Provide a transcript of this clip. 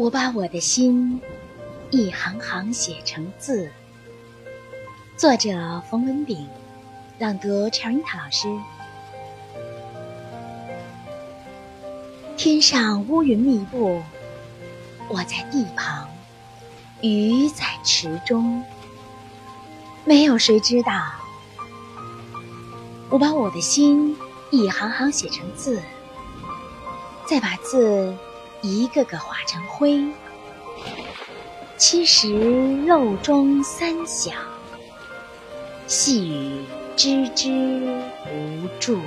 我把我的心一行行写成字。作者：冯文炳，朗读：陈瑞塔老师。天上乌云密布，我在地旁，鱼在池中，没有谁知道。我把我的心一行行写成字，再把字。一个个化成灰，其实漏中三响，细雨吱吱无住。